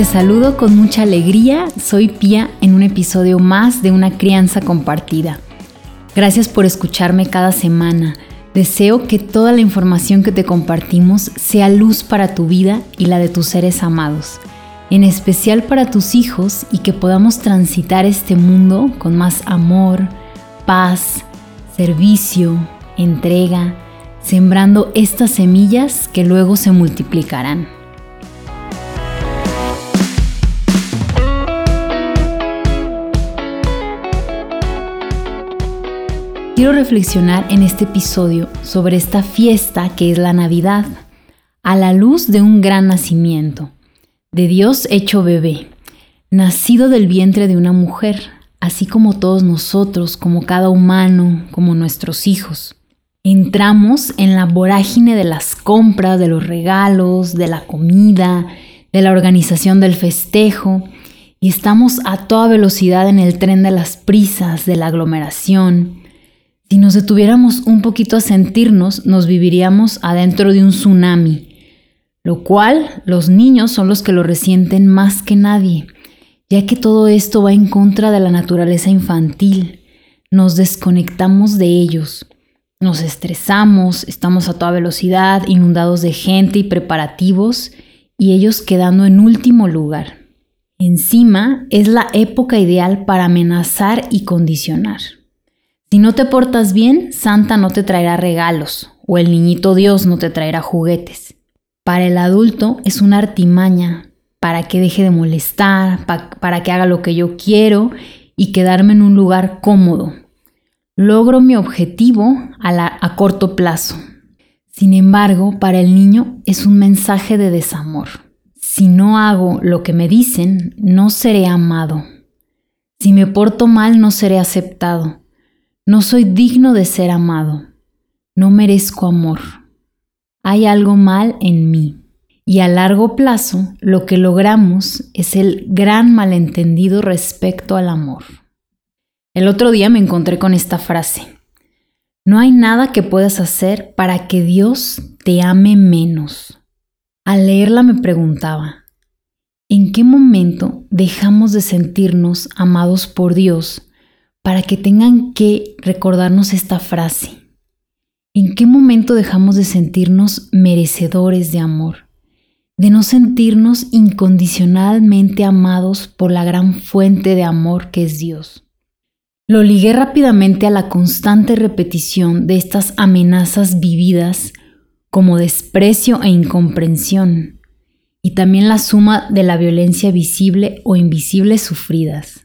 Te saludo con mucha alegría, soy Pía en un episodio más de Una Crianza Compartida. Gracias por escucharme cada semana. Deseo que toda la información que te compartimos sea luz para tu vida y la de tus seres amados, en especial para tus hijos y que podamos transitar este mundo con más amor, paz, servicio, entrega, sembrando estas semillas que luego se multiplicarán. Quiero reflexionar en este episodio sobre esta fiesta que es la Navidad, a la luz de un gran nacimiento, de Dios hecho bebé, nacido del vientre de una mujer, así como todos nosotros, como cada humano, como nuestros hijos. Entramos en la vorágine de las compras, de los regalos, de la comida, de la organización del festejo, y estamos a toda velocidad en el tren de las prisas, de la aglomeración, si nos detuviéramos un poquito a sentirnos, nos viviríamos adentro de un tsunami, lo cual los niños son los que lo resienten más que nadie, ya que todo esto va en contra de la naturaleza infantil. Nos desconectamos de ellos, nos estresamos, estamos a toda velocidad, inundados de gente y preparativos, y ellos quedando en último lugar. Encima es la época ideal para amenazar y condicionar. Si no te portas bien, Santa no te traerá regalos o el niñito Dios no te traerá juguetes. Para el adulto es una artimaña para que deje de molestar, para que haga lo que yo quiero y quedarme en un lugar cómodo. Logro mi objetivo a, corto plazo. Sin embargo, para el niño es un mensaje de desamor. Si no hago lo que me dicen, no seré amado. Si me porto mal, no seré aceptado. No soy digno de ser amado. No merezco amor. Hay algo mal en mí. Y a largo plazo lo que logramos es el gran malentendido respecto al amor. El otro día me encontré con esta frase. No hay nada que puedas hacer para que Dios te ame menos. Al leerla me preguntaba, ¿en qué momento dejamos de sentirnos amados por Dios para que tengan que recordarnos esta frase. ¿En qué momento dejamos de sentirnos merecedores de amor? De no sentirnos incondicionalmente amados por la gran fuente de amor que es Dios. Lo ligué rápidamente a la constante repetición de estas amenazas vividas como desprecio e incomprensión, y también la suma de la violencia visible o invisible sufridas.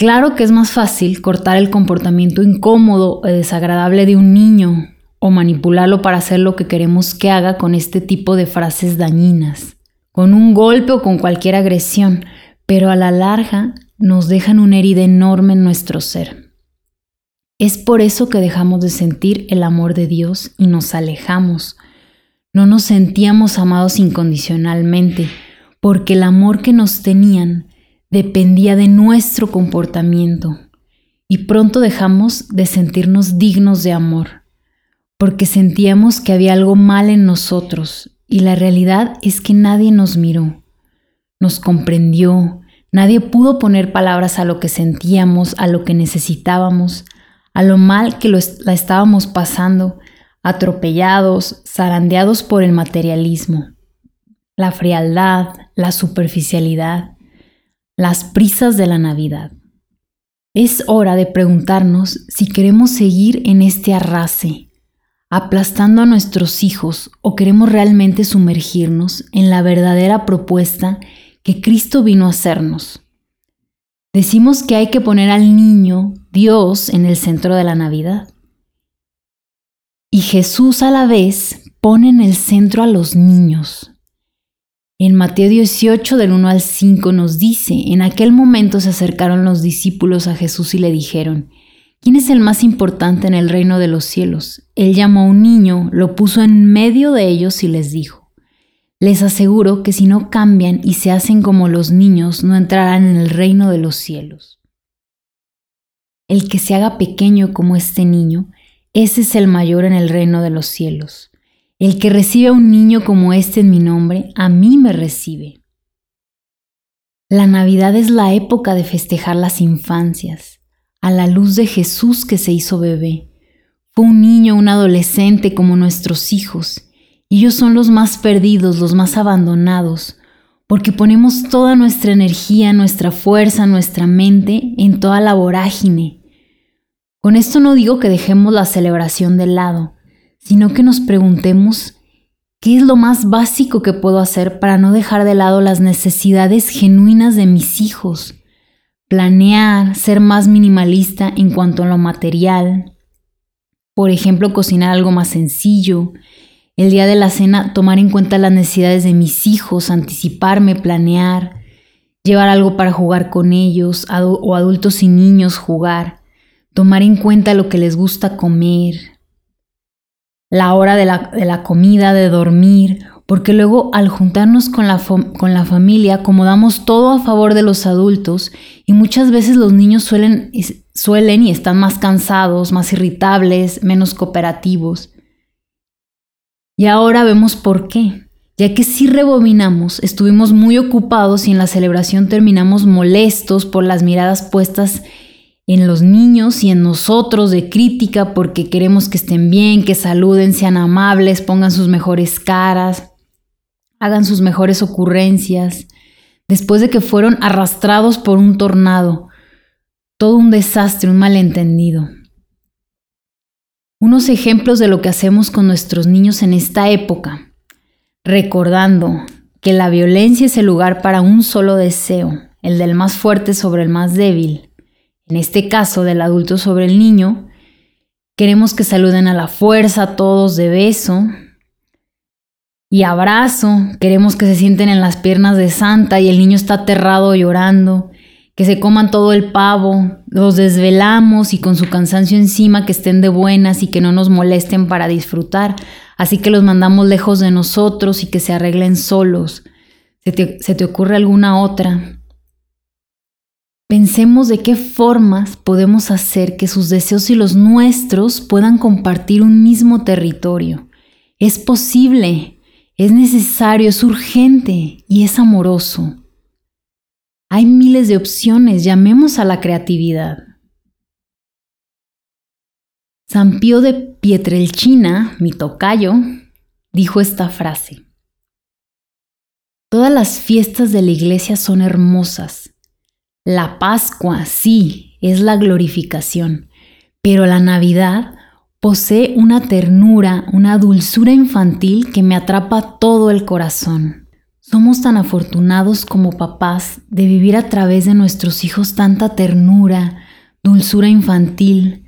Claro que es más fácil cortar el comportamiento incómodo o desagradable de un niño o manipularlo para hacer lo que queremos que haga con este tipo de frases dañinas, con un golpe o con cualquier agresión, pero a la larga nos dejan una herida enorme en nuestro ser. Es por eso que dejamos de sentir el amor de Dios y nos alejamos. No nos sentíamos amados incondicionalmente, porque el amor que nos tenían dependía de nuestro comportamiento y pronto dejamos de sentirnos dignos de amor, porque sentíamos que había algo mal en nosotros y la realidad es que nadie nos miró, nos comprendió, nadie pudo poner palabras a lo que sentíamos, a lo que necesitábamos, a lo mal que la estábamos pasando, atropellados, zarandeados por el materialismo, la frialdad, la superficialidad, las prisas de la Navidad. Es hora de preguntarnos si queremos seguir en este arrase, aplastando a nuestros hijos o queremos realmente sumergirnos en la verdadera propuesta que Cristo vino a hacernos. Decimos que hay que poner al niño, Dios, en el centro de la Navidad. Y Jesús a la vez pone en el centro a los niños, en Mateo 18 del 1 al 5 nos dice, en aquel momento se acercaron los discípulos a Jesús y le dijeron, ¿quién es el más importante en el reino de los cielos? Él llamó a un niño, lo puso en medio de ellos y les dijo, les aseguro que si no cambian y se hacen como los niños, no entrarán en el reino de los cielos. El que se haga pequeño como este niño, ese es el mayor en el reino de los cielos. El que recibe a un niño como este en mi nombre, a mí me recibe. La Navidad es la época de festejar las infancias, a la luz de Jesús que se hizo bebé. Fue un niño, un adolescente como nuestros hijos, ellos son los más perdidos, los más abandonados, porque ponemos toda nuestra energía, nuestra fuerza, nuestra mente en toda la vorágine. Con esto no digo que dejemos la celebración de lado, sino que nos preguntemos qué es lo más básico que puedo hacer para no dejar de lado las necesidades genuinas de mis hijos. Planear, ser más minimalista en cuanto a lo material. Por ejemplo, cocinar algo más sencillo, el día de la cena tomar en cuenta las necesidades de mis hijos, anticiparme, planear, llevar algo para jugar con ellos o adultos y niños jugar, tomar en cuenta lo que les gusta comer, la hora de la, comida, de dormir, porque luego al juntarnos con la, con la familia acomodamos todo a favor de los adultos y muchas veces los niños suelen, suelen y están más cansados, más irritables, menos cooperativos. Y ahora vemos por qué. Ya que si rebobinamos, estuvimos muy ocupados y en la celebración terminamos molestos por las miradas puestas en los niños y en nosotros de crítica porque queremos que estén bien, que saluden, sean amables, pongan sus mejores caras, hagan sus mejores ocurrencias, después de que fueron arrastrados por un tornado. Todo un desastre, un malentendido. Unos ejemplos de lo que hacemos con nuestros niños en esta época, recordando que la violencia es el lugar para un solo deseo, el del más fuerte sobre el más débil, en este caso del adulto sobre el niño, queremos que saluden a la fuerza todos de beso y abrazo, queremos que se sienten en las piernas de Santa y el niño está aterrado llorando, que se coman todo el pavo, los desvelamos y con su cansancio encima que estén de buenas y que no nos molesten para disfrutar, así que los mandamos lejos de nosotros y que se arreglen solos. ¿Se te, se te ocurre alguna otra? Pensemos de qué formas podemos hacer que sus deseos y los nuestros puedan compartir un mismo territorio. Es posible, es necesario, es urgente y es amoroso. Hay miles de opciones, llamemos a la creatividad. San Pío de Pietrelchina, mi tocayo, dijo esta frase. Todas las fiestas de la iglesia son hermosas. La Pascua, sí, es la glorificación, pero la Navidad posee una ternura, una dulzura infantil que me atrapa todo el corazón. Somos tan afortunados como papás de vivir a través de nuestros hijos tanta ternura, dulzura infantil,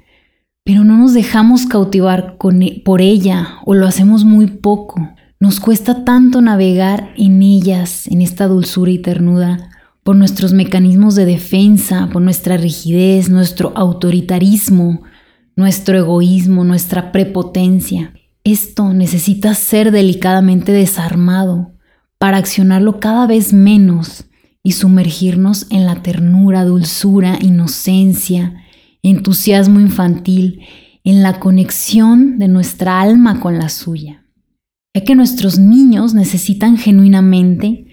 pero no nos dejamos cautivar e, por ella o lo hacemos muy poco. Nos cuesta tanto navegar en ellas, en esta dulzura y ternura, por nuestros mecanismos de defensa, por nuestra rigidez, nuestro autoritarismo, nuestro egoísmo, nuestra prepotencia. Esto necesita ser delicadamente desarmado para accionarlo cada vez menos y sumergirnos en la ternura, dulzura, inocencia, entusiasmo infantil, en la conexión de nuestra alma con la suya. Ya que nuestros niños necesitan genuinamente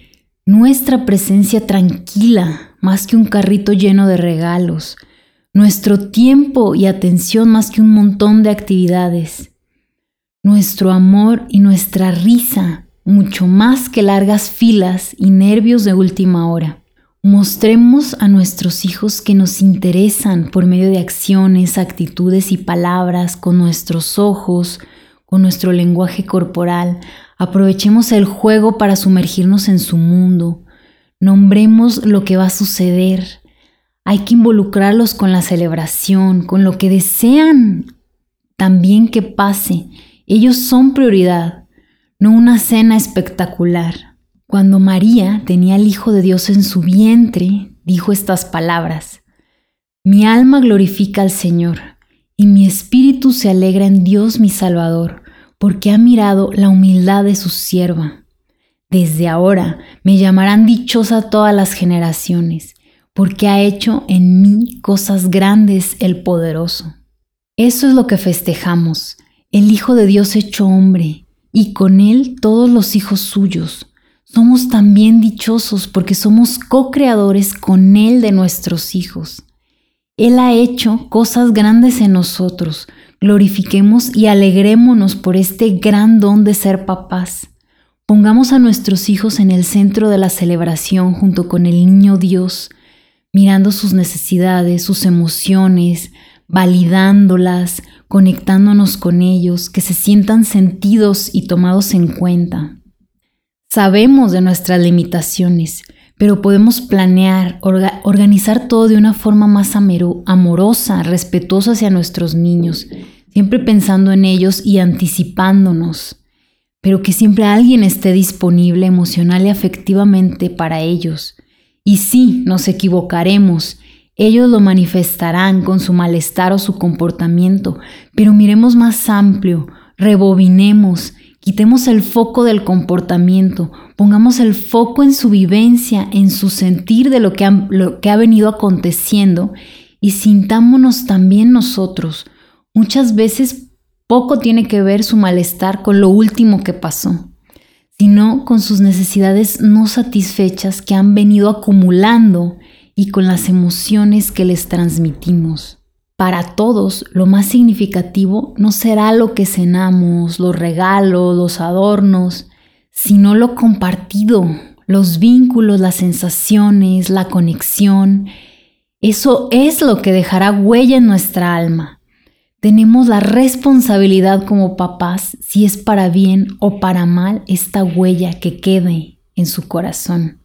nuestra presencia tranquila más que un carrito lleno de regalos, nuestro tiempo y atención más que un montón de actividades, nuestro amor y nuestra risa mucho más que largas filas y nervios de última hora. Mostremos a nuestros hijos que nos interesan por medio de acciones, actitudes y palabras, con nuestros ojos, con nuestro lenguaje corporal. Aprovechemos el juego para sumergirnos en su mundo. Nombremos lo que va a suceder. Hay que involucrarlos con la celebración, con lo que desean también que pase. Ellos son prioridad no una cena espectacular. Cuando María tenía al Hijo de Dios en su vientre, dijo estas palabras, Mi alma glorifica al Señor, y mi espíritu se alegra en Dios mi Salvador, porque ha mirado la humildad de su sierva. Desde ahora me llamarán dichosa todas las generaciones, porque ha hecho en mí cosas grandes el poderoso. Eso es lo que festejamos, el Hijo de Dios hecho hombre, y con él todos los hijos suyos, somos también dichosos porque somos co-creadores con Él de nuestros hijos. Él ha hecho cosas grandes en nosotros. Glorifiquemos y alegrémonos por este gran don de ser papás. Pongamos a nuestros hijos en el centro de la celebración junto con el niño Dios, mirando sus necesidades, sus emociones, validándolas, conectándonos con ellos, que se sientan sentidos y tomados en cuenta. Sabemos de nuestras limitaciones, pero podemos planear, organizar todo de una forma más amorosa, respetuosa hacia nuestros niños, siempre pensando en ellos y anticipándonos, pero que siempre alguien esté disponible emocional y afectivamente para ellos. Y sí, nos equivocaremos, ellos lo manifestarán con su malestar o su comportamiento, pero miremos más amplio, rebobinemos, quitemos el foco del comportamiento, Pongamos el foco en su vivencia, en su sentir de lo que, ha, lo que ha venido aconteciendo y sintámonos también nosotros. Muchas veces poco tiene que ver su malestar con lo último que pasó, sino con sus necesidades no satisfechas que han venido acumulando y con las emociones que les transmitimos. Para todos, lo más significativo no será lo que cenamos, los regalos, los adornos, sino lo compartido, los vínculos, las sensaciones, la conexión. Eso es lo que dejará huella en nuestra alma. Tenemos la responsabilidad como papás, si es para bien o para mal, esta huella que quede en su corazón.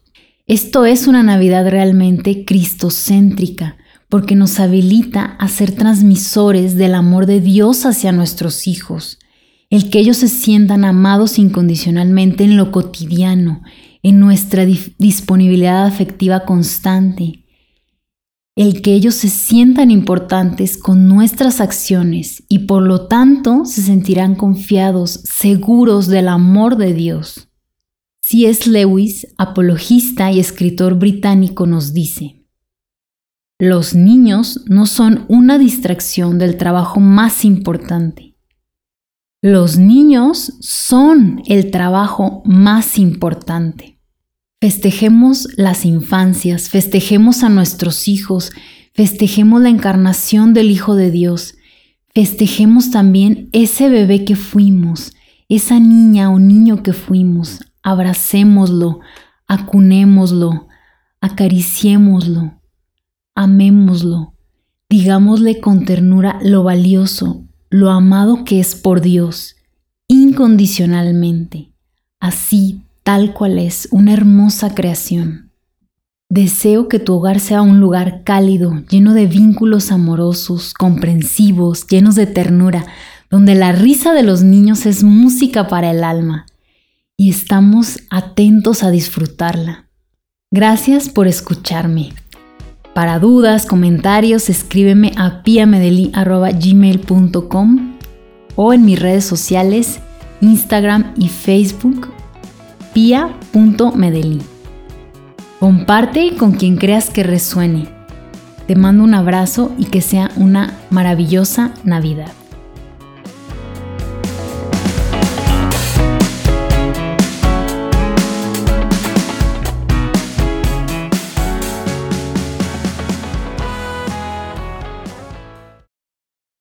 Esto es una Navidad realmente cristocéntrica, porque nos habilita a ser transmisores del amor de Dios hacia nuestros hijos el que ellos se sientan amados incondicionalmente en lo cotidiano, en nuestra disponibilidad afectiva constante, el que ellos se sientan importantes con nuestras acciones y por lo tanto se sentirán confiados, seguros del amor de Dios. C.S. Lewis, apologista y escritor británico, nos dice, los niños no son una distracción del trabajo más importante. Los niños son el trabajo más importante. Festejemos las infancias, festejemos a nuestros hijos, festejemos la encarnación del Hijo de Dios, festejemos también ese bebé que fuimos, esa niña o niño que fuimos, abracémoslo, acunémoslo, acariciémoslo, amémoslo, digámosle con ternura lo valioso, lo amado que es por Dios, incondicionalmente, así tal cual es, una hermosa creación. Deseo que tu hogar sea un lugar cálido, lleno de vínculos amorosos, comprensivos, llenos de ternura, donde la risa de los niños es música para el alma y estamos atentos a disfrutarla. Gracias por escucharme. Para dudas, comentarios, escríbeme a piamedeli.gmail.com o en mis redes sociales, Instagram y Facebook, pia.medeli. Comparte con quien creas que resuene. Te mando un abrazo y que sea una maravillosa Navidad.